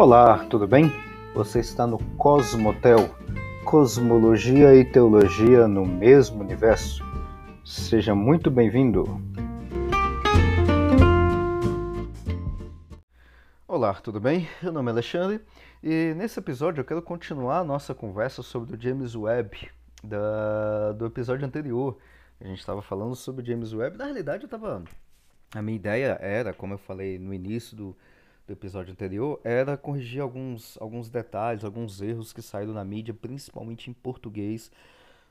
Olá, tudo bem? Você está no Cosmotel, Cosmologia e Teologia no mesmo universo. Seja muito bem-vindo. Olá, tudo bem? Meu nome é Alexandre e nesse episódio eu quero continuar a nossa conversa sobre o James Webb da, do episódio anterior. A gente estava falando sobre o James Webb. Na realidade, eu. A minha ideia era, como eu falei no início do episódio anterior, era corrigir alguns, alguns detalhes, alguns erros que saíram na mídia, principalmente em português,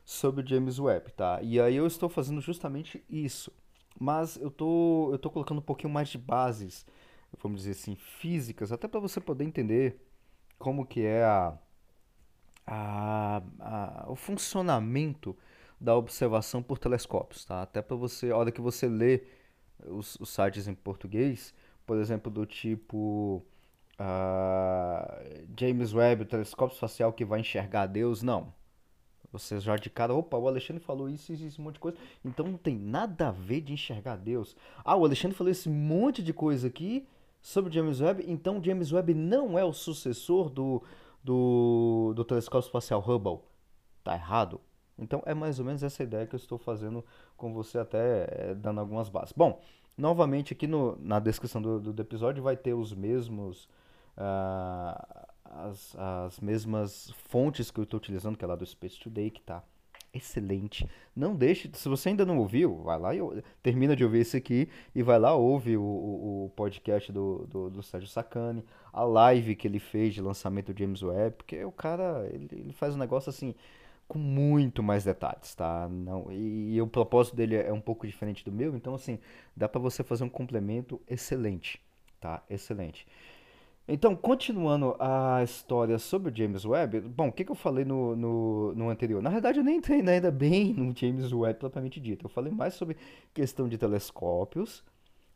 sobre o James Webb, tá? E aí eu estou fazendo justamente isso. Mas eu tô, eu tô colocando um pouquinho mais de bases, vamos dizer assim, físicas, até para você poder entender como que é a, a, a, o funcionamento da observação por telescópios, tá? Até para você, a hora que você lê os, os sites em português, por exemplo, do tipo uh, James Webb, o telescópio espacial que vai enxergar Deus, não. Você já de cara, opa, o Alexandre falou isso, isso, isso, um monte de coisa. Então não tem nada a ver de enxergar Deus. Ah, o Alexandre falou esse monte de coisa aqui sobre James Webb, então James Webb não é o sucessor do, do, do telescópio espacial Hubble. Tá errado. Então é mais ou menos essa ideia que eu estou fazendo com você, até é, dando algumas bases. Bom, Novamente, aqui no, na descrição do, do episódio vai ter os mesmos. Uh, as, as mesmas fontes que eu estou utilizando, que é lá do Space Today, que tá excelente. Não deixe, se você ainda não ouviu, vai lá e termina de ouvir esse aqui e vai lá, ouve o, o, o podcast do, do, do, Sérgio Sacani, a live que ele fez de lançamento do James Webb, porque o cara, ele, ele faz um negócio assim, com muito mais detalhes, tá? Não, e, e, o propósito dele é um pouco diferente do meu, então assim, dá para você fazer um complemento excelente, tá? Excelente. Então, continuando a história sobre o James Webb, bom, o que, que eu falei no, no, no, anterior? Na verdade, eu nem entrei ainda bem no James Webb propriamente dito. Eu falei mais sobre questão de telescópios,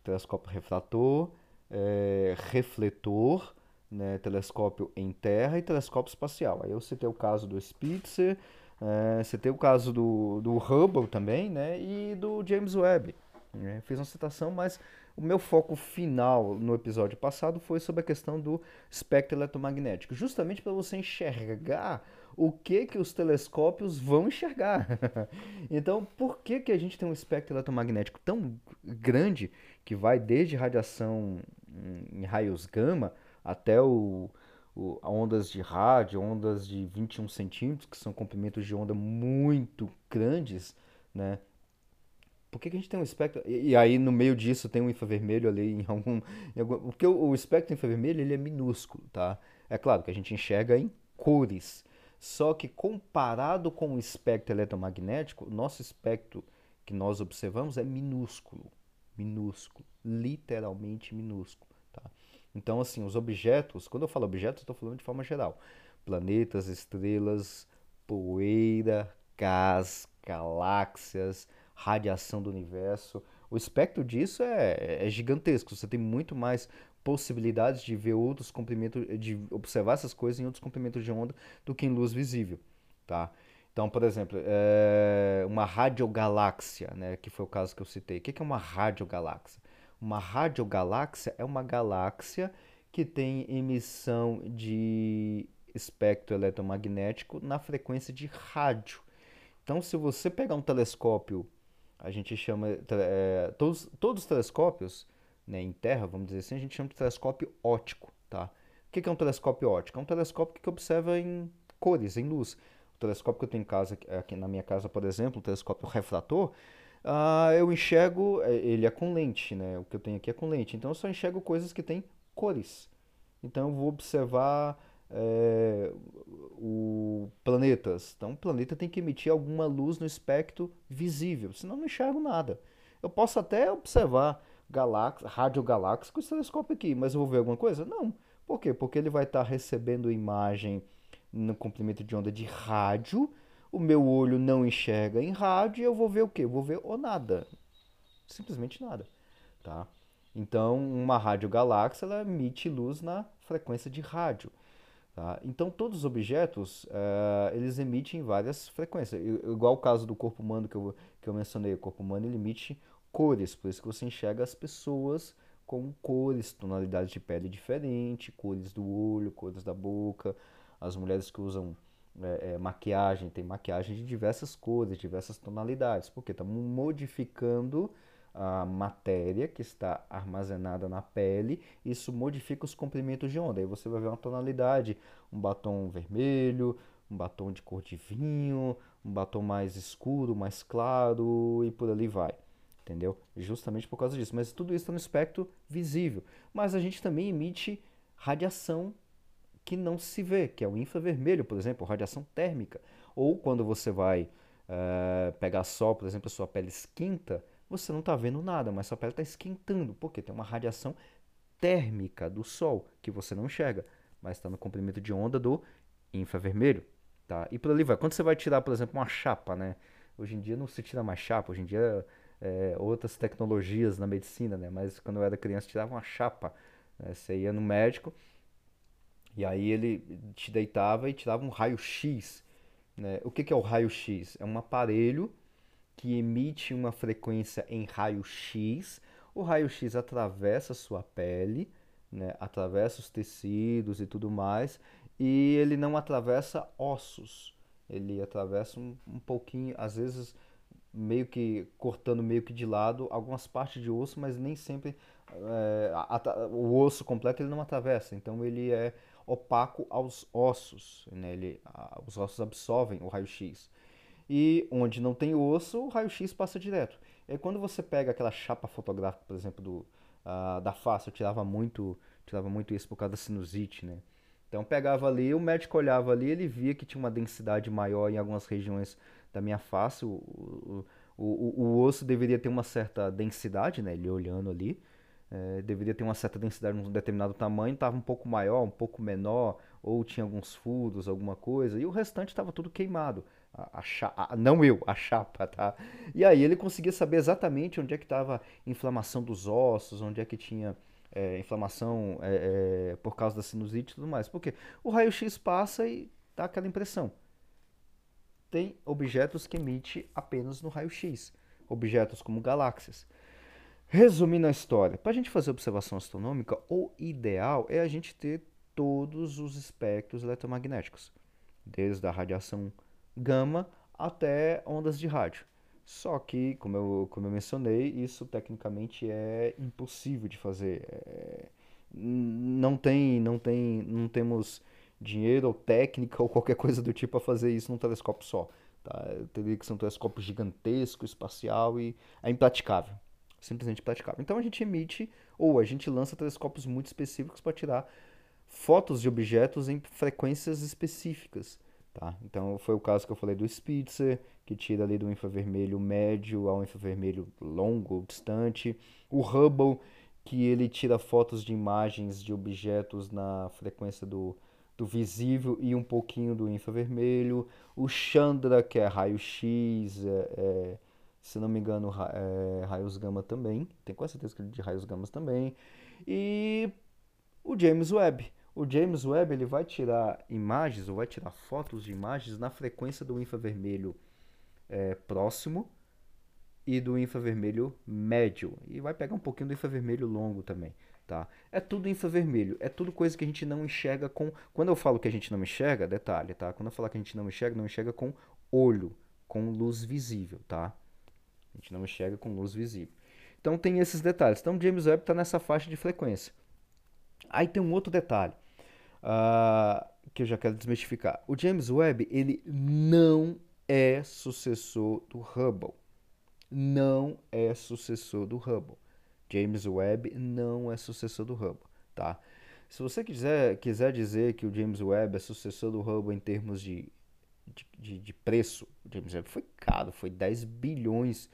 telescópio refrator, é, refletor, né, telescópio em terra e telescópio espacial. Aí eu citei o caso do Spitzer, é, você tem o caso do, do Hubble também, né? E do James Webb. Né? Fiz uma citação, mas o meu foco final no episódio passado foi sobre a questão do espectro eletromagnético, justamente para você enxergar o que que os telescópios vão enxergar. então, por que que a gente tem um espectro eletromagnético tão grande que vai desde radiação em raios gama até o o, ondas de rádio, ondas de 21 centímetros, que são comprimentos de onda muito grandes, né? Por que, que a gente tem um espectro? E, e, aí no meio disso tem um infravermelho ali em algum. Em algum porque o, o espectro infravermelho ele é minúsculo, tá? É claro que a gente enxerga em cores. Só que comparado com o espectro eletromagnético, nosso espectro que nós observamos é minúsculo. Minúsculo. Literalmente minúsculo. Então, assim, os objetos, quando eu falo objetos, estou falando de forma geral. Planetas, estrelas, poeira, gás, galáxias, radiação do universo. O espectro disso é, é gigantesco. Você tem muito mais possibilidades de ver outros comprimentos, de observar essas coisas em outros comprimentos de onda do que em luz visível, tá? Então, por exemplo, é uma radiogaláxia, né, que foi o caso que eu citei. O que é uma radiogaláxia? Uma radiogaláxia é uma galáxia que tem emissão de espectro eletromagnético na frequência de rádio. Então, se você pegar um telescópio, a gente chama é, todos, todos os telescópios né, em Terra, vamos dizer assim, a gente chama de telescópio óptico, tá? O que é um telescópio óptico? É um telescópio que observa em cores, em luz. O telescópio que eu tenho em casa, aqui na minha casa, por exemplo, o telescópio refrator, uh, eu enxergo, é, ele é com lente, né? O que eu tenho aqui é com lente. Então eu só enxergo coisas que têm cores. Então eu vou observar é, o planetas. Então o planeta tem que emitir alguma luz no espectro visível, senão eu não enxergo nada. Eu posso até observar galáxias, radiogaláxias com esse telescópio aqui, mas eu vou ver alguma coisa? Não. Por quê? Porque ele vai estar recebendo imagem no comprimento de onda de rádio o meu olho não enxerga em rádio e eu vou ver o quê? Vou ver o nada. Simplesmente nada, tá? Então, uma radiogaláxia ela emite luz na frequência de rádio. Tá? Então, todos os objetos uh, eles emitem várias frequências. Igual o caso do corpo humano que eu, que eu mencionei. O corpo humano ele emite cores, por isso que você enxerga as pessoas com cores, tonalidades de pele diferente, cores do olho, cores da boca. As mulheres que usam é, é, maquiagem, tem maquiagem de diversas cores, diversas tonalidades, porque está modificando a matéria que está armazenada na pele, isso modifica os comprimentos de onda. Aí você vai ver uma tonalidade, um batom vermelho, um batom de cor de vinho, um batom mais escuro, mais claro e por ali vai. Entendeu? Justamente por causa disso. Mas tudo isso está no espectro visível. Mas a gente também emite radiação que não se vê, que é o infravermelho, por exemplo, radiação térmica. Ou quando você vai uh, pegar sol, por exemplo, a sua pele esquenta, você não está vendo nada, mas sua pele está esquentando, porque tem uma radiação térmica do Sol que você não enxerga, mas está no comprimento de onda do infravermelho. Tá? E por ali vai. Quando você vai tirar, por exemplo, uma chapa, né? Hoje em dia não se tira mais chapa, hoje em dia é, outras tecnologias na medicina, né? Mas quando eu era criança tirava uma chapa. Né? Você ia no médico e aí ele te deitava e tirava um raio-x. Né? O que, que é o raio-x? É um aparelho que emite uma frequência em raio-x. O raio-x atravessa a sua pele, né, atravessa os tecidos e tudo mais, e ele não atravessa ossos. Ele atravessa um, um pouquinho, às vezes meio que cortando meio que de lado algumas partes de osso, mas nem sempre é, o osso completo ele não atravessa. Então ele é opaco aos ossos, né? ele, os ossos absorvem o raio-x. E onde não tem osso, o raio-x passa direto. E quando você pega aquela chapa fotográfica, por exemplo, do, da face, eu tirava muito, tirava muito isso por causa da sinusite, né? Então pegava ali, o médico olhava ali, ele via que tinha uma densidade maior em algumas regiões da minha face. O, o, o, o osso deveria ter uma certa densidade, né? Ele olhando ali. É, deveria ter uma certa densidade num determinado tamanho, estava um pouco maior, um pouco menor, ou tinha alguns furos, alguma coisa, e o restante estava tudo queimado a, a, a, não eu, a chapa, tá? E aí ele conseguia saber exatamente onde é que estava inflamação dos ossos, onde é que tinha é, inflamação é, é, por causa da sinusite e tudo mais. Porque o raio-x passa e dá aquela impressão. Tem objetos que emite apenas no raio-x, objetos como galáxias. Resumindo a história, para a gente fazer observação astronômica, o ideal é a gente ter todos os espectros eletromagnéticos, desde a radiação gama até ondas de rádio. Só que, como eu, como eu mencionei, isso tecnicamente é impossível de fazer. É, não tem, não tem, não temos dinheiro ou técnica ou qualquer coisa do tipo a fazer isso num telescópio só. Tá? Teria que ser um telescópio gigantesco, espacial e é impraticável. Simplesmente impraticável. Então a gente emite ou a gente lança telescópios muito específicos para tirar fotos de objetos em frequências específicas. Tá? Então foi o caso que eu falei do Spitzer, que tira ali do infravermelho médio ao infravermelho longo ou distante. O Hubble, que ele tira fotos de imagens de objetos na frequência do, do visível e um pouquinho do infravermelho. O Chandra, que é raio-x, é, é, se não me engano, é, raios gama também. Tenho quase certeza que é de raios gamas também. E o James Webb o James Webb ele vai tirar imagens ou vai tirar fotos de imagens na frequência do infravermelho é, próximo e do infravermelho médio e vai pegar um pouquinho do infravermelho longo também, tá? É tudo infravermelho, é tudo coisa que a gente não enxerga com. Quando eu falo que a gente não enxerga, detalhe, tá? Quando eu falar que a gente não enxerga, não enxerga com olho, com luz visível, tá? A gente não enxerga com luz visível. Então tem esses detalhes. Então James Webb está nessa faixa de frequência. Aí tem um outro detalhe uh, que eu já quero desmistificar. O James Webb, ele não é sucessor do Hubble. Não é sucessor do Hubble. James Webb não é sucessor do Hubble, tá? Se você quiser, quiser dizer que o James Webb é sucessor do Hubble em termos de, de, de, preço, o James Webb foi caro, foi 10 bilhões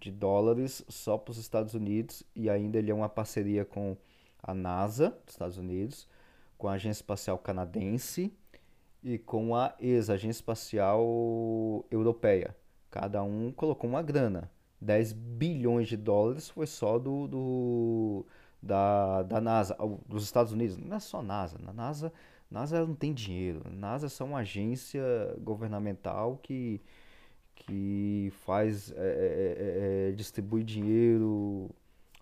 de dólares só para os Estados Unidos e ainda ele é uma parceria com a NASA dos Estados Unidos com a Agência Espacial Canadense e com a ESA, Agência Espacial Europeia. Cada um colocou uma grana. 10 bilhões de dólares foi só do, do da, da NASA, dos Estados Unidos. Não é só NASA. Na NASA, NASA não tem dinheiro. NASA é só uma agência governamental que, que faz, é, é, é, é distribui dinheiro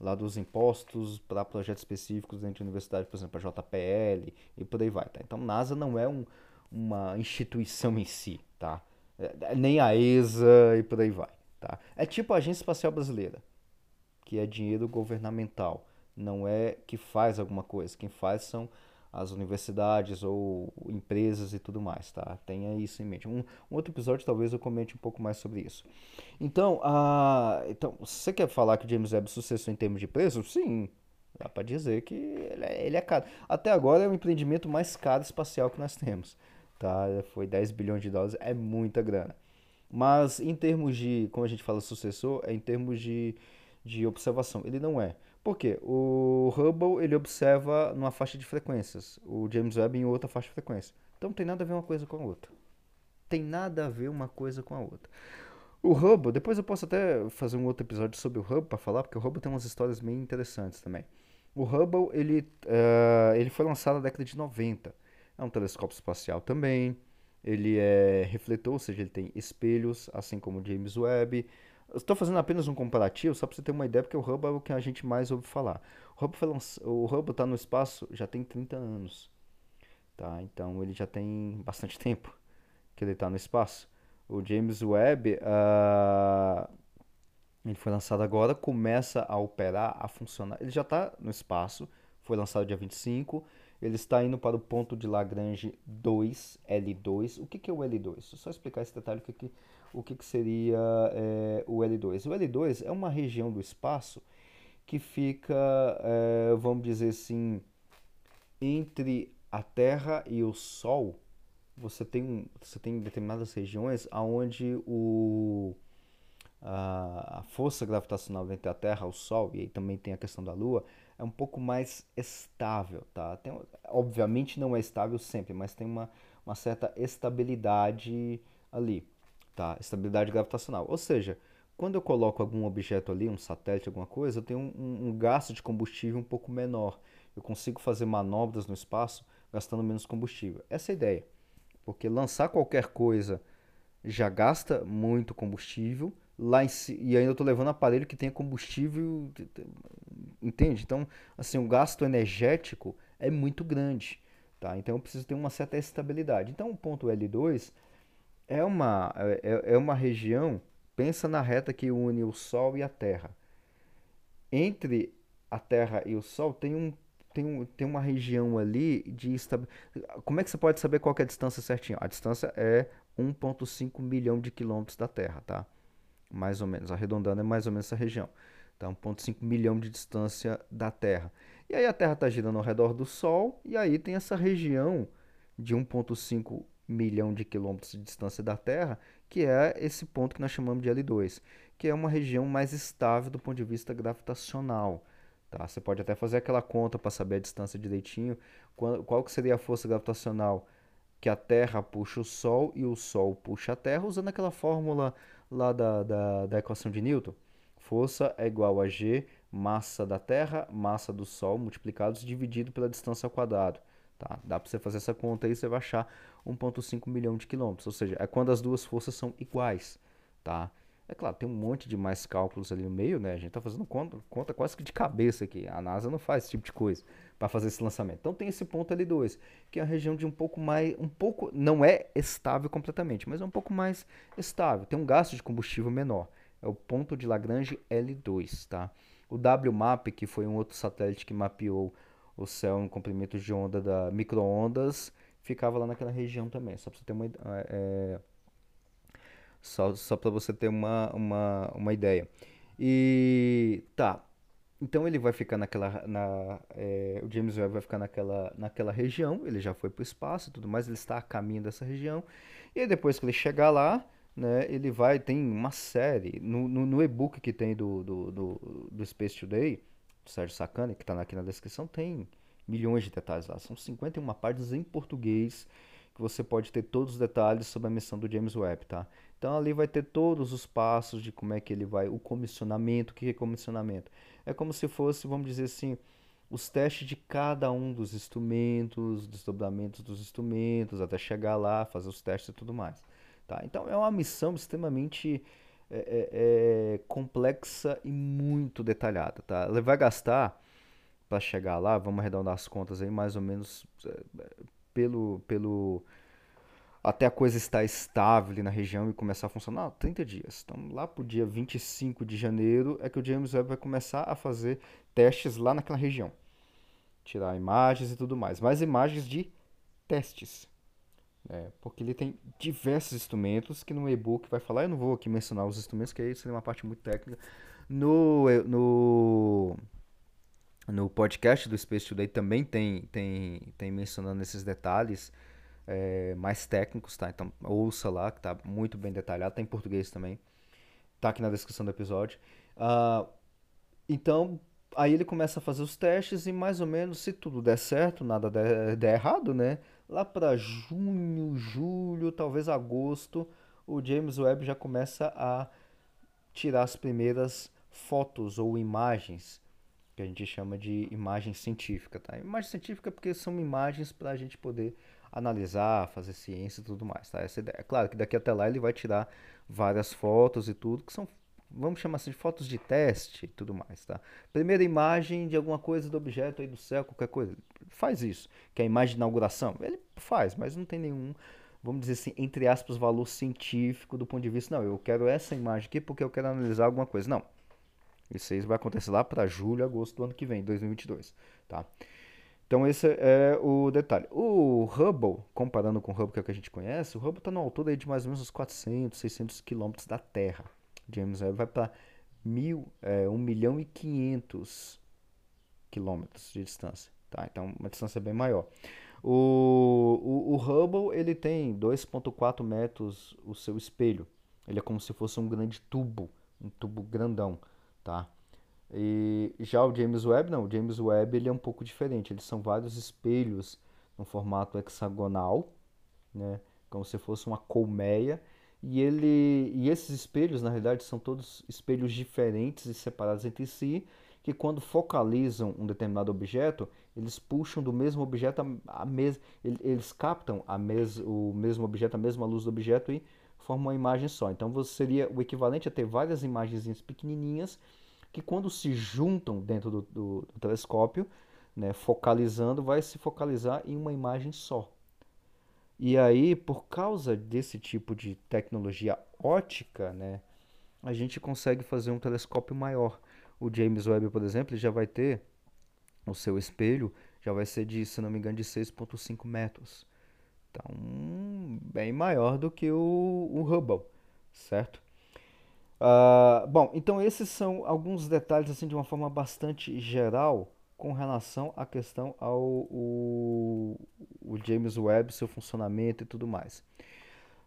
lá dos impostos para projetos específicos dentro de universidade, por exemplo, a JPL e por aí vai, tá? Então, NASA não é um, uma instituição em si, tá? É, é, nem a ESA e por aí vai, tá? É tipo a Agência Espacial Brasileira, que é dinheiro governamental, não é que faz alguma coisa, quem faz são as universidades ou empresas e tudo mais, tá? Tenha isso em mente. Um, um, outro episódio talvez eu comente um pouco mais sobre isso. Então, uh, então você quer falar que James Webb é sucesso em termos de preço? Sim, dá para dizer que ele é, ele é, caro. Até agora é o empreendimento mais caro espacial que nós temos, tá? Foi 10 bilhões de dólares, é muita grana. Mas em termos de, como a gente fala sucessor, é em termos de, de observação, ele não é. Por quê? O Hubble ele observa numa faixa de frequências, o James Webb em outra faixa de frequência. Então não tem nada a ver uma coisa com a outra. Tem nada a ver uma coisa com a outra. O Hubble, depois eu posso até fazer um outro episódio sobre o Hubble para falar, porque o Hubble tem umas histórias bem interessantes também. O Hubble ele, uh, ele foi lançado na década de 90. É um telescópio espacial também. Ele é refletor, ou seja, ele tem espelhos, assim como o James Webb. Estou fazendo apenas um comparativo, só para você ter uma ideia, porque o Hubble é o que a gente mais ouve falar. O Hubble, lanç... está no espaço já tem 30 anos. Tá? Então ele já tem bastante tempo que ele está no espaço. O James Webb, uh... ele foi lançado agora, começa a operar, a funcionar. Ele já está no espaço, foi lançado dia 25. Ele está indo para o ponto de Lagrange 2, L2. O que, que é o L2? Só explicar esse detalhe, o que o que, que seria é, o L2. O L2 é uma região do espaço que fica, é, vamos dizer assim, entre a Terra e o Sol. Você tem, você tem determinadas regiões onde o, a, a força gravitacional entre a Terra e o Sol, e aí também tem a questão da Lua, é um pouco mais estável. Tá? Tem, obviamente não é estável sempre, mas tem uma, uma certa estabilidade ali tá? Estabilidade gravitacional. Ou seja, quando eu coloco algum objeto ali, um satélite, alguma coisa, eu tenho um, um, gasto de combustível um pouco menor. Eu consigo fazer manobras no espaço gastando menos combustível. Essa é a ideia. Porque lançar qualquer coisa já gasta muito combustível lá si, e ainda estou levando aparelho que tenha combustível, entende? Então, assim, o gasto energético é muito grande, tá? Então eu preciso ter uma certa estabilidade. Então, o ponto L2 é uma, é, é uma região, pensa na reta que une o Sol e a Terra. Entre a Terra e o Sol tem, um, tem, um, tem uma região ali de. Como é que você pode saber qual é a distância certinha? A distância é 1,5 milhão de quilômetros da Terra, tá? Mais ou menos, arredondando é mais ou menos essa região. Tá? 1,5 milhão de distância da Terra. E aí a Terra está girando ao redor do Sol, e aí tem essa região de 1,5 milhão de quilômetros de distância da Terra, que é esse ponto que nós chamamos de L2, que é uma região mais estável do ponto de vista gravitacional. Tá? Você pode até fazer aquela conta para saber a distância direitinho, qual, qual que seria a força gravitacional que a Terra puxa o Sol e o Sol puxa a Terra, usando aquela fórmula lá da, da, da equação de Newton. Força é igual a G, massa da Terra, massa do Sol, multiplicados, dividido pela distância ao quadrado. Tá? Dá para você fazer essa conta aí, você vai achar 1,5 milhão de quilômetros, ou seja, é quando as duas forças são iguais, tá? É claro, tem um monte de mais cálculos ali no meio, né? A gente está fazendo conta, conta quase que de cabeça aqui. A NASA não faz esse tipo de coisa para fazer esse lançamento. Então tem esse ponto L2, que é a região de um pouco mais, um pouco, não é estável completamente, mas é um pouco mais estável. Tem um gasto de combustível menor. É o ponto de Lagrange L2, tá? O WMAP, que foi um outro satélite que mapeou o céu em comprimentos de onda da microondas, ficava lá naquela região também. Só para você ter uma, é, é, só, só para você ter uma, uma, uma ideia. E tá. Então ele vai ficar naquela. Na, é, o James Webb vai ficar naquela, naquela região. Ele já foi para o espaço e tudo mais. Ele está a caminho dessa região. E depois que ele chegar lá, né, ele vai. Tem uma série. No, no, no e-book que tem do, do, do, do Space Today, do Sérgio Sacani, que está aqui na descrição, tem milhões de detalhes lá. São 51 páginas em português que você pode ter todos os detalhes sobre a missão do James Webb, tá? Então ali vai ter todos os passos de como é que ele vai, o comissionamento, o que é comissionamento? É como se fosse, vamos dizer assim, os testes de cada um dos instrumentos, desdobramentos dos instrumentos, até chegar lá, fazer os testes e tudo mais. Tá? Então é uma missão extremamente é, é, é complexa e muito detalhada, tá? Ele vai gastar para chegar lá, vamos arredondar as contas aí, mais ou menos é, pelo, pelo até a coisa estar estável na região e começar a funcionar, 30 dias. Então, lá para o dia 25 de janeiro é que o James Webb vai começar a fazer testes lá naquela região. Tirar imagens e tudo mais. Mas imagens de testes. Né? Porque ele tem diversos instrumentos que no e-book vai falar. Eu não vou aqui mencionar os instrumentos, que aí seria uma parte muito técnica. No, no, no podcast do Space Today também tem, tem, tem mencionando esses detalhes é, mais técnicos, tá? Então ouça lá, que tá muito bem detalhado, tá em português também. Tá aqui na descrição do episódio. Uh, então, aí ele começa a fazer os testes e mais ou menos, se tudo der certo, nada der, der errado, né? Lá para junho, julho, talvez agosto, o James Webb já começa a tirar as primeiras fotos ou imagens que a gente chama de imagem científica, tá? Imagem científica porque são imagens para a gente poder analisar, fazer ciência e tudo mais, tá? Essa ideia. É claro que daqui até lá ele vai tirar várias fotos e tudo, que são, vamos chamar assim, de fotos de teste e tudo mais, tá? Primeira imagem de alguma coisa do objeto aí do céu, qualquer coisa, faz isso. Que é a imagem de inauguração, ele faz, mas não tem nenhum, vamos dizer assim, entre aspas, valor científico do ponto de vista, não, eu quero essa imagem aqui porque eu quero analisar alguma coisa. Não. Isso aí vai acontecer lá para julho, agosto do ano que vem, 2022, tá? Então esse é o detalhe. O Hubble, comparando com o Hubble que, é o que a gente conhece, o Hubble está na altura de mais ou menos uns 400, 600 quilômetros da Terra. James Webb vai para é, 1 milhão e 500 quilômetros de distância. Tá? Então uma distância bem maior. O, o, o Hubble ele tem 2,4 metros o seu espelho. Ele é como se fosse um grande tubo, um tubo grandão. Tá? E já o James Webb, não, o James Webb ele é um pouco diferente. Eles são vários espelhos no formato hexagonal, né, como se fosse uma colmeia. E ele e esses espelhos, na realidade, são todos espelhos diferentes e separados entre si, que quando focalizam um determinado objeto, eles puxam do mesmo objeto a, a mes, eles captam a mes, o mesmo objeto, a mesma luz do objeto e formam uma imagem só. Então você seria o equivalente a ter várias imagens pequenininhas que quando se juntam dentro do, do, do telescópio, né, focalizando, vai se focalizar em uma imagem só. E aí, por causa desse tipo de tecnologia ótica, né, a gente consegue fazer um telescópio maior. O James Webb, por exemplo, já vai ter o seu espelho, já vai ser de, se não me engano, de 6,5 metros. Então, bem maior do que o, o Hubble, certo? Uh, bom, então esses são alguns detalhes assim de uma forma bastante geral com relação à questão ao o, o James Webb, seu funcionamento e tudo mais.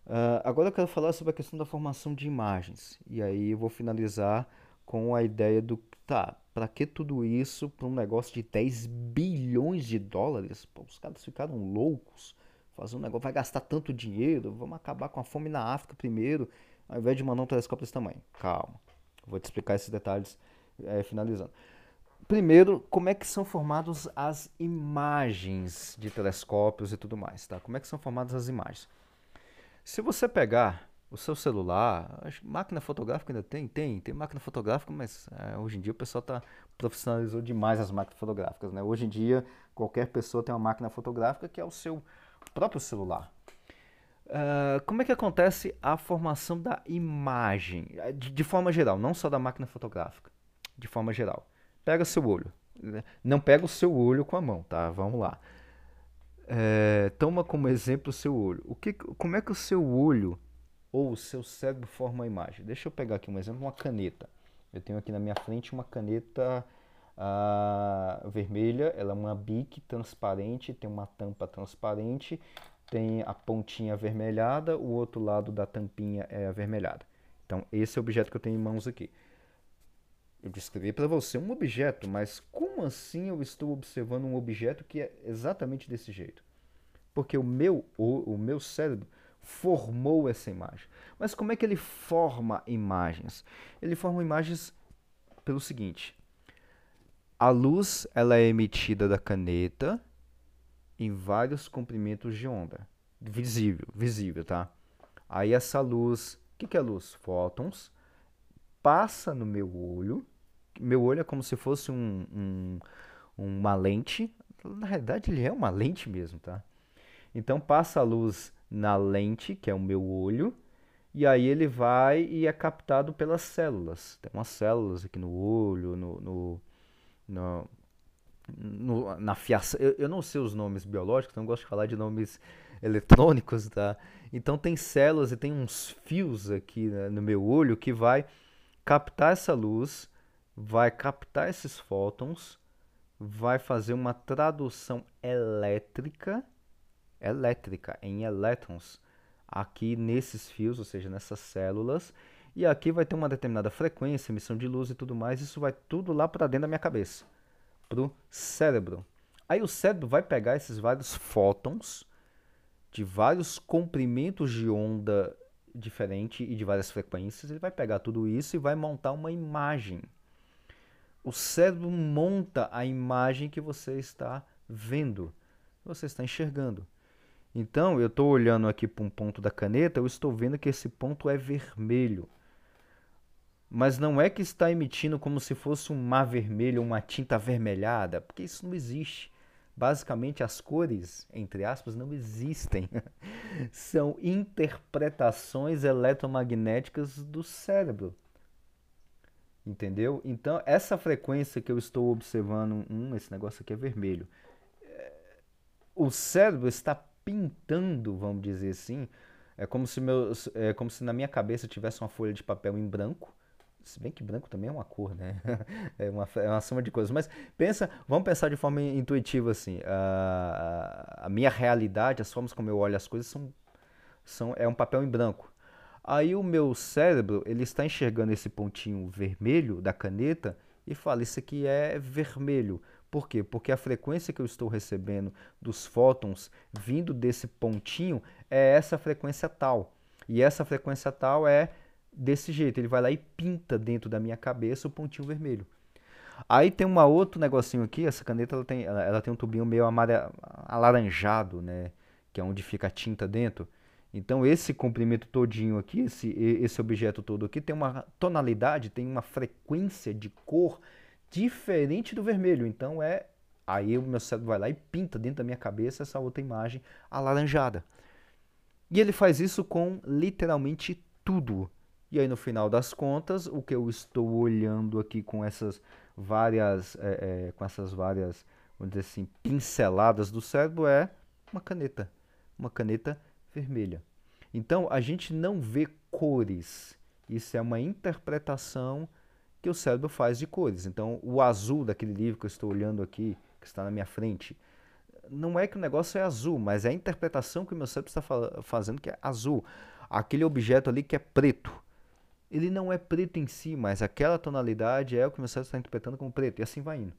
Uh, agora eu quero falar sobre a questão da formação de imagens. E aí eu vou finalizar com a ideia do tá, para que tudo isso para um negócio de 10 bilhões de dólares? Pô, os caras ficaram loucos. Fazer um negócio, vai gastar tanto dinheiro, vamos acabar com a fome na África primeiro ao invés de mandar um telescópio desse tamanho. Calma, vou te explicar esses detalhes é, finalizando. Primeiro, como é que são formadas as imagens de telescópios e tudo mais, tá? Como é que são formadas as imagens? Se você pegar o seu celular, máquina fotográfica ainda tem, tem, tem máquina fotográfica, mas é, hoje em dia o pessoal tá profissionalizou demais as máquinas fotográficas, né? Hoje em dia qualquer pessoa tem uma máquina fotográfica que é o seu próprio celular, Uh, como é que acontece a formação da imagem? Eh, de, de, forma geral, não só da máquina fotográfica. De forma geral. Pega seu olho. Não pega o seu olho com a mão, tá? Vamos lá. É, toma como exemplo o seu olho. O que, como é que o seu olho ou o seu cérebro forma a imagem? Deixa eu pegar aqui um exemplo, uma caneta. Eu tenho aqui na minha frente uma caneta uh, vermelha. Ela é uma bique transparente, tem uma tampa transparente tem a pontinha avermelhada, o outro lado da tampinha é avermelhada. Então, esse é o objeto que eu tenho em mãos aqui. Eu descrevi para você um objeto, mas como assim eu estou observando um objeto que é exatamente desse jeito? Porque o meu, o, o meu cérebro formou essa imagem. Mas como é que ele forma imagens? Ele forma imagens pelo seguinte: a luz ela é emitida da caneta em vários comprimentos de onda. Visível, visível, tá? Aí essa luz, o que, que é luz? Fótons. passa no meu olho. Meu olho é como se fosse um, um, uma lente. Na realidade, ele é uma lente mesmo, tá? Então passa a luz na lente, que é o meu olho, e aí ele vai e é captado pelas células. Tem umas células aqui no olho, no, no, no, no na fiação. Eu, eu, não sei os nomes biológicos, então eu gosto de falar de nomes eletrônicos, tá? Então tem células e tem uns fios aqui né, no meu olho que vai captar essa luz, vai captar esses fótons, vai fazer uma tradução elétrica, elétrica em elétrons aqui nesses fios, ou seja, nessas células, e aqui vai ter uma determinada frequência, emissão de luz e tudo mais, isso vai tudo lá para dentro da minha cabeça, pro cérebro. Aí o cérebro vai pegar esses vários fótons de vários comprimentos de onda diferente e de várias frequências, ele vai pegar tudo isso e vai montar uma imagem. O cérebro monta a imagem que você está vendo, você está enxergando. Então, eu estou olhando aqui para um ponto da caneta, eu estou vendo que esse ponto é vermelho. Mas não é que está emitindo como se fosse um mar vermelho uma tinta avermelhada, porque isso não existe. Basicamente, as cores, entre aspas, não existem. São interpretações eletromagnéticas do cérebro. Entendeu? Então, essa frequência que eu estou observando, hum, esse negócio aqui é vermelho. É, o cérebro está pintando, vamos dizer assim. É como se, meu, é como se na minha cabeça tivesse uma folha de papel em branco se bem que branco também é uma cor, né? é, uma, é uma soma de coisas. Mas pensa, vamos pensar de forma intuitiva assim. A, a minha realidade, as formas como eu olho as coisas são, são é um papel em branco. Aí o meu cérebro ele está enxergando esse pontinho vermelho da caneta e fala isso aqui é vermelho. Por quê? Porque a frequência que eu estou recebendo dos fótons vindo desse pontinho é essa frequência tal. E essa frequência tal é desse jeito. Ele vai lá e pinta dentro da minha cabeça o pontinho vermelho. Aí tem um outro negocinho aqui, essa caneta ela tem, ela, ela tem um tubinho meio amare... alaranjado, né? Que é onde fica a tinta dentro. Então esse comprimento todinho aqui, esse, esse objeto todo aqui, tem uma tonalidade, tem uma frequência de cor diferente do vermelho. Então é. Aí o meu cérebro vai lá e pinta dentro da minha cabeça essa outra imagem alaranjada. E ele faz isso com literalmente tudo. E aí, no final das contas, o que eu estou olhando aqui com essas várias, é, é, com essas várias, vamos dizer assim, pinceladas do cérebro é uma caneta, uma caneta vermelha. Então, a gente não vê cores. Isso é uma interpretação que o cérebro faz de cores. Então, o azul daquele livro que eu estou olhando aqui, que está na minha frente, não é que o negócio é azul, mas é a interpretação que o meu cérebro está fazendo que é azul. Aquele objeto ali que é preto ele não é preto em si, mas aquela tonalidade é o que o meu cérebro está interpretando como preto, e assim vai indo.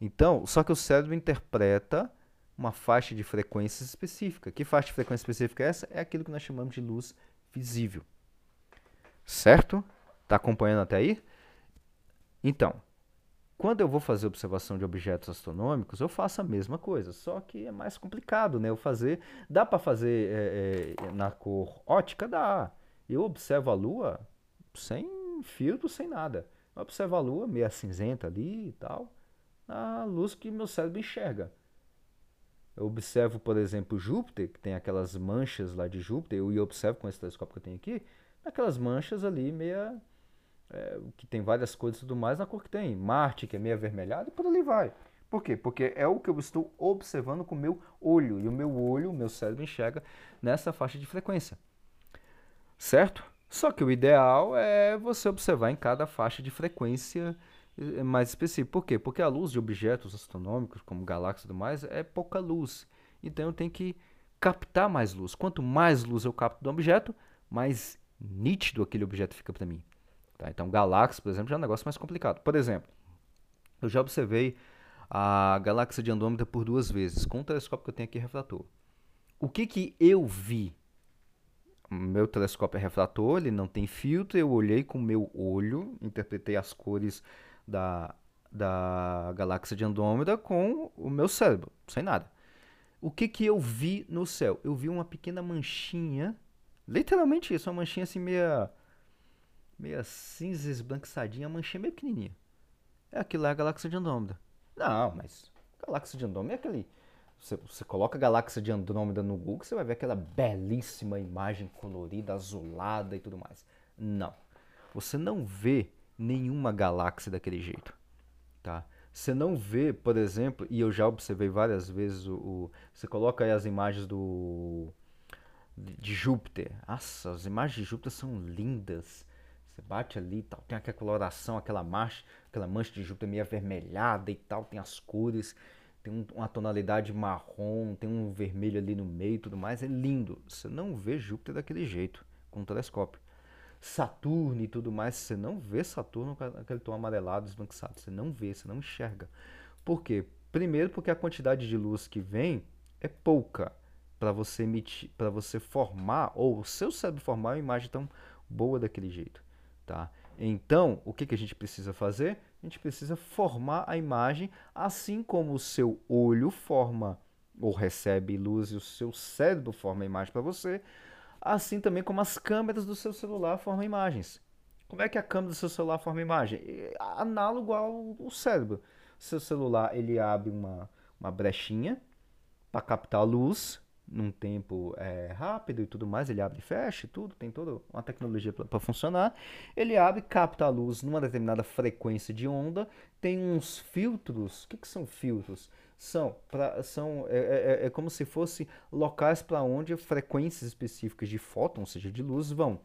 Então, só que o cérebro interpreta uma faixa de frequência específica. Que faixa de frequência específica é essa? É aquilo que nós chamamos de luz visível. Certo? Está acompanhando até aí? Então, quando eu vou fazer observação de objetos astronômicos, eu faço a mesma coisa, só que é mais complicado, né? Eu fazer, dá para fazer é, é, na cor ótica, dá. Eu observo a Lua sem filtro, sem nada. Eu observo a Lua meio cinzenta ali e tal, a luz que meu cérebro enxerga. Eu observo, por exemplo, Júpiter, que tem aquelas manchas lá de Júpiter, eu observo com esse telescópio que eu tenho aqui, aquelas manchas ali meia. É, que tem várias cores e tudo mais na cor que tem. Marte, que é meio avermelhado, e por ali vai. Por quê? Porque é o que eu estou observando com o meu olho. E o meu olho, o meu cérebro enxerga nessa faixa de frequência certo? Só que o ideal é você observar em cada faixa de frequência eh, mais específica. Por quê? Porque a luz de objetos astronômicos, como galáxias e tudo mais, é pouca luz. Então eu tenho que captar mais luz. Quanto mais luz eu capto do objeto, mais nítido aquele objeto fica para mim. Tá? Então galáxias, por exemplo, já é um negócio mais complicado. Por exemplo, eu já observei a galáxia de Andrômeda por duas vezes, com o telescópio que eu tenho aqui refrator. O que, que eu vi meu telescópio é refrator, ele não tem filtro, eu olhei com o meu olho, interpretei as cores da, da galáxia de Andrômeda com o meu cérebro, sem nada. O que, que eu vi no céu? Eu vi uma pequena manchinha, literalmente isso, uma manchinha assim meia meia cinza esbranquiçadinha, a manchinha meio pequenininha. É aquilo lá, a galáxia de Andrômeda. Não, mas galáxia de Andrômeda é aquele... Você, você coloca a galáxia de Andrômeda no Google, você vai ver aquela belíssima imagem colorida, azulada e tudo mais. Não. Você não vê nenhuma galáxia daquele jeito, tá? Você não vê, por exemplo, e eu já observei várias vezes o, o você coloca aí as imagens do de Júpiter. Nossa, as imagens de Júpiter são lindas. Você bate ali e tal, tem aquela coloração, aquela mancha, aquela mancha de Júpiter meio avermelhada e tal, tem as cores, tem um, uma tonalidade marrom, tem um vermelho ali no meio e tudo mais, é lindo. Você não vê Júpiter daquele jeito com o telescópio. Saturno e tudo mais, você não vê Saturno com aquele tom amarelado, esbranquiçado, você não vê, você não enxerga. Por quê? Primeiro porque a quantidade de luz que vem é pouca para você emitir, para você formar ou o seu cérebro formar uma imagem tão boa daquele jeito, tá? Então, o que, que a gente precisa fazer? A gente precisa formar a imagem assim como o seu olho forma ou recebe luz e o seu cérebro forma a imagem para você, assim também como as câmeras do seu celular formam imagens. Como é que a câmera do seu celular forma imagem? Análogo ao cérebro. Seu celular ele abre uma, uma brechinha para captar a luz num tempo é, rápido e tudo mais, ele abre e fecha e tudo, tem toda uma tecnologia para funcionar. Ele abre, capta a luz numa determinada frequência de onda, tem uns filtros. O que, que são filtros? São, pra, são é, é, é como se fosse locais para onde frequências específicas de fóton, ou seja, de luz, vão.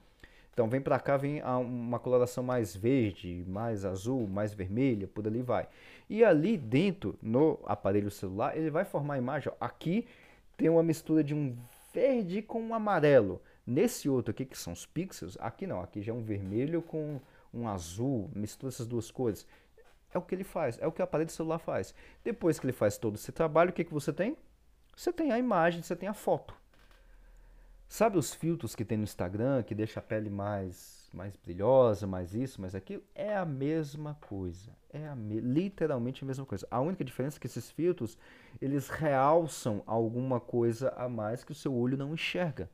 Então vem para cá, vem uma coloração mais verde, mais azul, mais vermelha, por ali vai. E ali dentro, no aparelho celular, ele vai formar a imagem. Ó, aqui tem uma mistura de um verde com um amarelo. Nesse outro aqui, que são os pixels, aqui não, aqui já é um vermelho com um azul, mistura essas duas cores. É o que ele faz, é o que o aparelho celular faz. Depois que ele faz todo esse trabalho, o que, que você tem? Você tem a imagem, você tem a foto. Sabe os filtros que tem no Instagram, que deixa a pele mais, mais brilhosa, mais isso, mais aquilo? É a mesma coisa. É a me literalmente a mesma coisa. A única diferença é que esses filtros, eles realçam alguma coisa a mais que o seu olho não enxerga.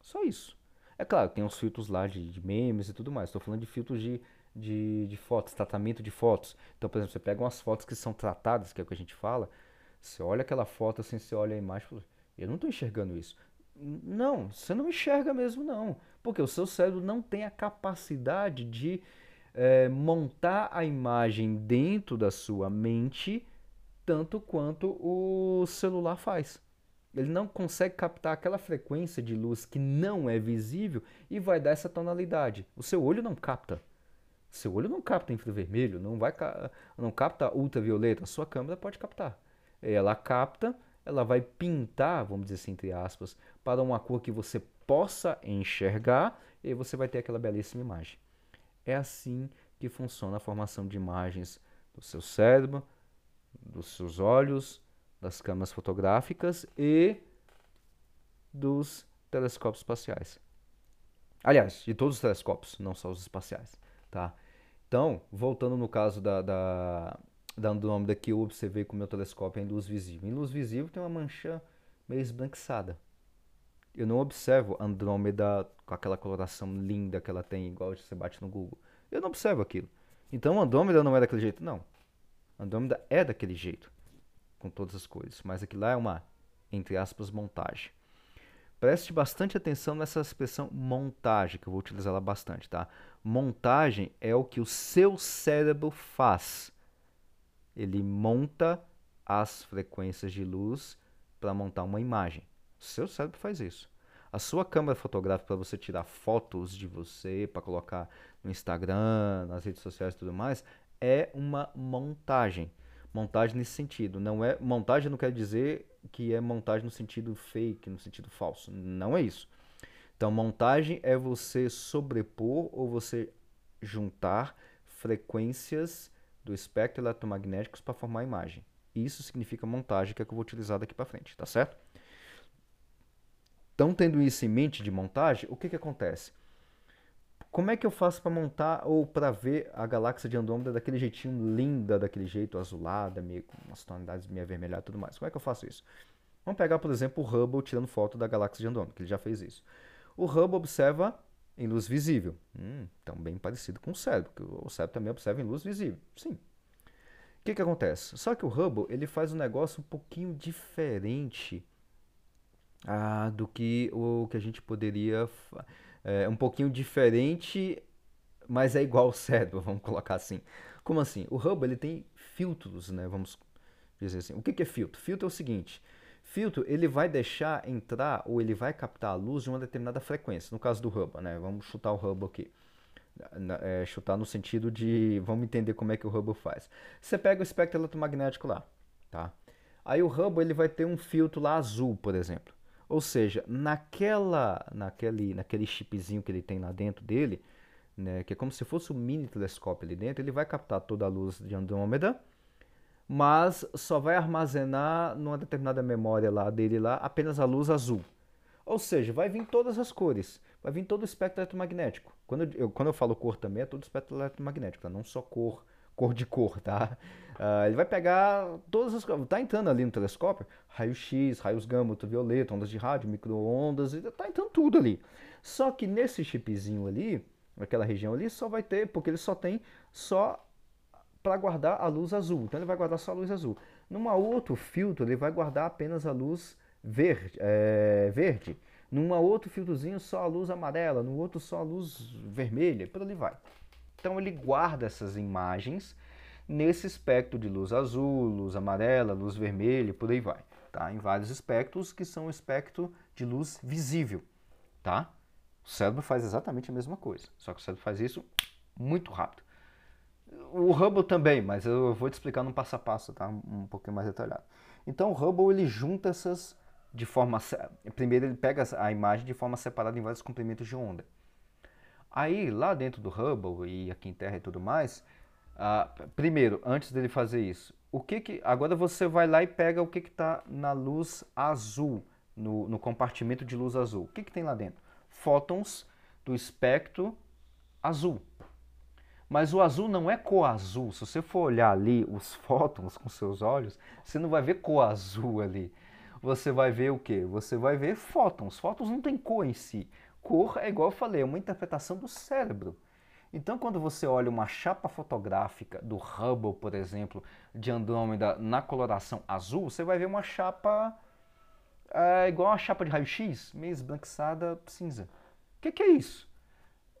Só isso. É claro, tem os filtros lá de, de memes e tudo mais. Estou falando de filtros de, de, de fotos, tratamento de fotos. Então, por exemplo, você pega umas fotos que são tratadas, que é o que a gente fala, você olha aquela foto assim, você olha a imagem eu não estou enxergando isso. Não, você não enxerga mesmo não, porque o seu cérebro não tem a capacidade de é, montar a imagem dentro da sua mente tanto quanto o celular faz. Ele não consegue captar aquela frequência de luz que não é visível e vai dar essa tonalidade. O seu olho não capta. Seu olho não capta infravermelho, não vai não capta ultravioleta. A sua câmera pode captar. Ela capta ela vai pintar, vamos dizer assim, entre aspas, para uma cor que você possa enxergar e você vai ter aquela belíssima imagem. É assim que funciona a formação de imagens do seu cérebro, dos seus olhos, das câmeras fotográficas e dos telescópios espaciais. Aliás, de todos os telescópios, não só os espaciais. Tá? Então, voltando no caso da, da, da Andrômeda que eu observei com o meu telescópio em luz visível. Em luz visível tem uma mancha meio esbranquiçada. Eu não observo Andrômeda com aquela coloração linda que ela tem, igual você bate no Google. Eu não observo aquilo. Então Andrômeda não é daquele jeito, não. Andrômeda é daquele jeito, com todas as cores. Mas aquilo lá é uma, entre aspas, montagem. Preste bastante atenção nessa expressão montagem, que eu vou utilizar bastante, tá? Montagem é o que o seu cérebro faz ele monta as frequências de luz para montar uma imagem. O seu cérebro faz isso. A sua câmera fotográfica para você tirar fotos de você, para colocar no Instagram, nas redes sociais e tudo mais, é uma montagem. Montagem nesse sentido. Não é montagem não quer dizer que é montagem no sentido fake, no sentido falso. Não é isso. Então, montagem é você sobrepor ou você juntar frequências do espectro eletromagnéticos para formar a imagem. Isso significa montagem, que é que eu vou utilizar daqui para frente, tá certo? Então, tendo isso em mente de montagem, o que, que acontece? Como é que eu faço para montar ou para ver a galáxia de Andrômeda daquele jeitinho linda, daquele jeito azulada, meio com umas tonalidades meio avermelhadas e tudo mais? Como é que eu faço isso? Vamos pegar, por exemplo, o Hubble tirando foto da galáxia de Andrômeda, que ele já fez isso. O Hubble observa em luz visível. Hum, então, bem parecido com o cérebro, que o cérebro também observa em luz visível. Sim. O que, que acontece? Só que o Hubble ele faz um negócio um pouquinho diferente ah, do que o que a gente poderia. É, um pouquinho diferente, mas é igual ao cérebro, vamos colocar assim. Como assim? O Hubble ele tem filtros, né? Vamos dizer assim. O que, que é filtro? Filtro é o seguinte: filtro ele vai deixar entrar ou ele vai captar a luz de uma determinada frequência. No caso do Hubble, né? Vamos chutar o Hubble aqui. É, chutar no sentido de vamos entender como é que o Hubble faz. Você pega o espectro eletromagnético lá, tá? Aí o Hubble ele vai ter um filtro lá azul, por exemplo. Ou seja, naquela, naquele, naquele chipzinho que ele tem lá dentro dele, né, que é como se fosse um mini telescópio ali dentro, ele vai captar toda a luz de Andrômeda, mas só vai armazenar numa determinada memória lá dele lá apenas a luz azul. Ou seja, vai vir todas as cores, vai vir todo o espectro eletromagnético. Quando eu, quando eu falo cor também, é todo o espectro eletromagnético, tá? não só cor, cor de cor, tá? Uh, ele vai pegar todas as coisas, tá entrando ali no telescópio, raio-x, raios gama, ultravioleta, ondas de rádio, micro-ondas, tá entrando tudo ali. Só que nesse chipzinho ali, naquela região ali, só vai ter, porque ele só tem só para guardar a luz azul. Então ele vai guardar só a luz azul. Numa outro filtro, ele vai guardar apenas a luz verde. É, verde. Numa outro filtrozinho, só a luz amarela. No outro, só a luz vermelha. Por ali vai. Então ele guarda essas imagens nesse espectro de luz azul, luz amarela, luz vermelha, por aí vai. Tá? Em vários espectros que são o espectro de luz visível. Tá? O cérebro faz exatamente a mesma coisa, só que o cérebro faz isso muito rápido. O Hubble também, mas eu vou te explicar no passo a passo, tá? Um pouquinho mais detalhado. Então o Hubble ele junta essas de forma primeiro ele pega a imagem de forma separada em vários comprimentos de onda. Aí lá dentro do Hubble e aqui em Terra e tudo mais, uh, primeiro antes dele fazer isso, o que que agora você vai lá e pega o que que está na luz azul no, no compartimento de luz azul. O que que tem lá dentro? Fótons do espectro azul. Mas o azul não é cor azul. Se você for olhar ali os fótons com seus olhos, você não vai ver cor azul ali. Você vai ver o que? Você vai ver fótons. Fótons não tem cor em si. Cor é igual eu falei, é uma interpretação do cérebro. Então, quando você olha uma chapa fotográfica do Hubble, por exemplo, de Andrômeda na coloração azul, você vai ver uma chapa é, igual uma chapa de raio-x, meio esbranquiçada cinza. O que, que é isso?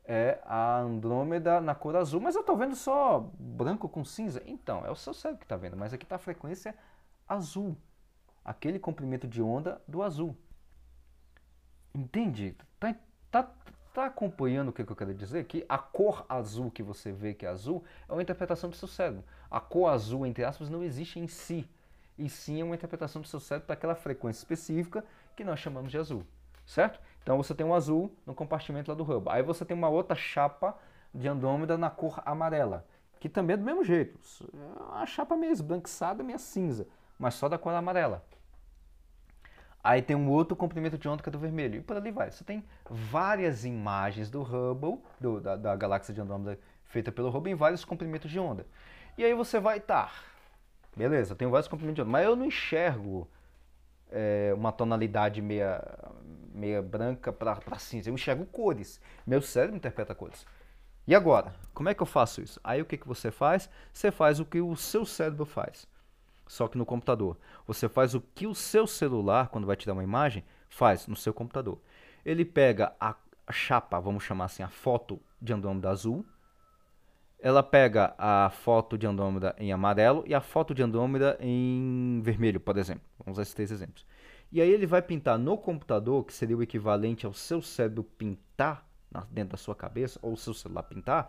É a Andrômeda na cor azul, mas eu estou vendo só branco com cinza. Então, é o seu cérebro que está vendo, mas aqui está a frequência azul, aquele comprimento de onda do azul. Entende? Tá, tá, tá acompanhando o que eu quero dizer? Que a cor azul que você vê que é azul é uma interpretação do seu cérebro. A cor azul, entre aspas, não existe em si, e sim é uma interpretação do seu cérebro para aquela frequência específica que nós chamamos de azul, certo? Então você tem um azul no compartimento lá do Hubble. Aí você tem uma outra chapa de Andrômeda na cor amarela, que também é do mesmo jeito. É uma chapa meio esbranquiçada, meio cinza, mas só da cor amarela. Aí tem um outro comprimento de onda que é do vermelho, e por ali vai. Você tem várias imagens do Hubble, do, da, da galáxia de Andrômeda feita pelo Hubble, em vários comprimentos de onda. E aí você vai, tá, beleza, tem vários comprimentos de onda, mas eu não enxergo é, uma tonalidade meia, meia branca para cinza. Eu enxergo cores. Meu cérebro interpreta cores. E agora? Como é que eu faço isso? Aí o que, que você faz? Você faz o que o seu cérebro faz. Só que no computador. Você faz o que o seu celular, quando vai tirar uma imagem, faz no seu computador. Ele pega a chapa, vamos chamar assim, a foto de Andrômeda azul. Ela pega a foto de Andrômeda em amarelo e a foto de Andrômeda em vermelho, por exemplo. Vamos usar esses três exemplos. E aí ele vai pintar no computador, que seria o equivalente ao seu cérebro pintar dentro da sua cabeça, ou o seu celular pintar,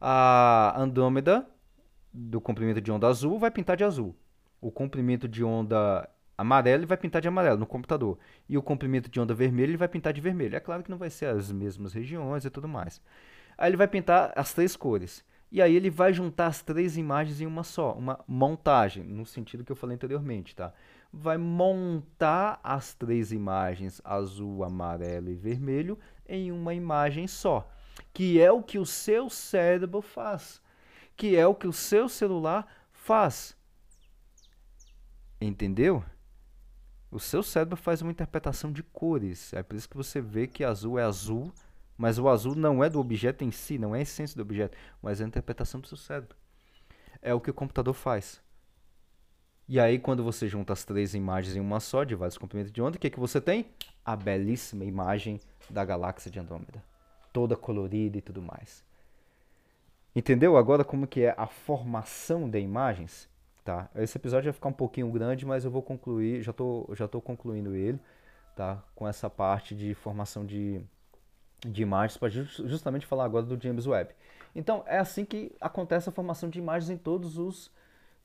a Andrômeda do comprimento de onda azul vai pintar de azul. O comprimento de onda amarelo vai pintar de amarelo no computador. E o comprimento de onda vermelho ele vai pintar de vermelho. É claro que não vai ser as mesmas regiões e tudo mais. Aí ele vai pintar as três cores. E aí ele vai juntar as três imagens em uma só, uma montagem, no sentido que eu falei anteriormente, tá? vai montar as três imagens azul, amarelo e vermelho em uma imagem só, que é o que o seu cérebro faz, que é o que o seu celular faz. Entendeu? O seu cérebro faz uma interpretação de cores. É por isso que você vê que azul é azul, Mas o azul não é do objeto em si, não é a essência do objeto, mas é a interpretação do seu cérebro. É o que o computador faz. E aí, quando você junta as três imagens em uma só, de vários comprimentos de onda, o que, é que você tem? A belíssima imagem da galáxia de Andrômeda. Toda colorida e tudo mais. Entendeu agora como que é a formação de imagens? Tá? Esse episódio vai ficar um pouquinho grande, mas eu vou concluir, já estou já tô concluindo ele, tá? Com essa parte de formação de, de imagens, para justamente falar agora do James Webb. Então, é assim que acontece a formação de imagens em todos os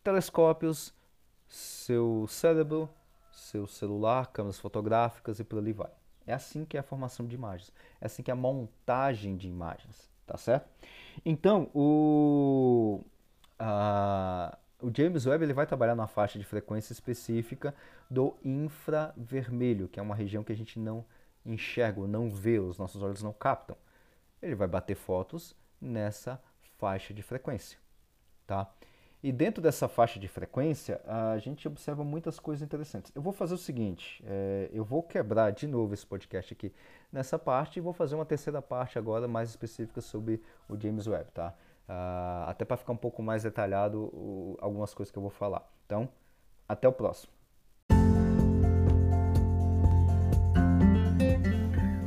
telescópios, seu cérebro, seu celular, câmeras fotográficas e por ali vai. É assim que é a formação de imagens. É assim que é a montagem de imagens, tá certo? Então, o, a, o James Webb ele vai trabalhar na faixa de frequência específica do infravermelho, que é uma região que a gente não enxerga, não vê, os nossos olhos não captam. Ele vai bater fotos nessa faixa de frequência, tá? E dentro dessa faixa de frequência, a gente observa muitas coisas interessantes. Eu vou fazer o seguinte: é, eu vou quebrar de novo esse podcast aqui nessa parte e vou fazer uma terceira parte agora mais específica sobre o James Webb, tá? Uh, até para ficar um pouco mais detalhado algumas coisas que eu vou falar. Então, até o próximo.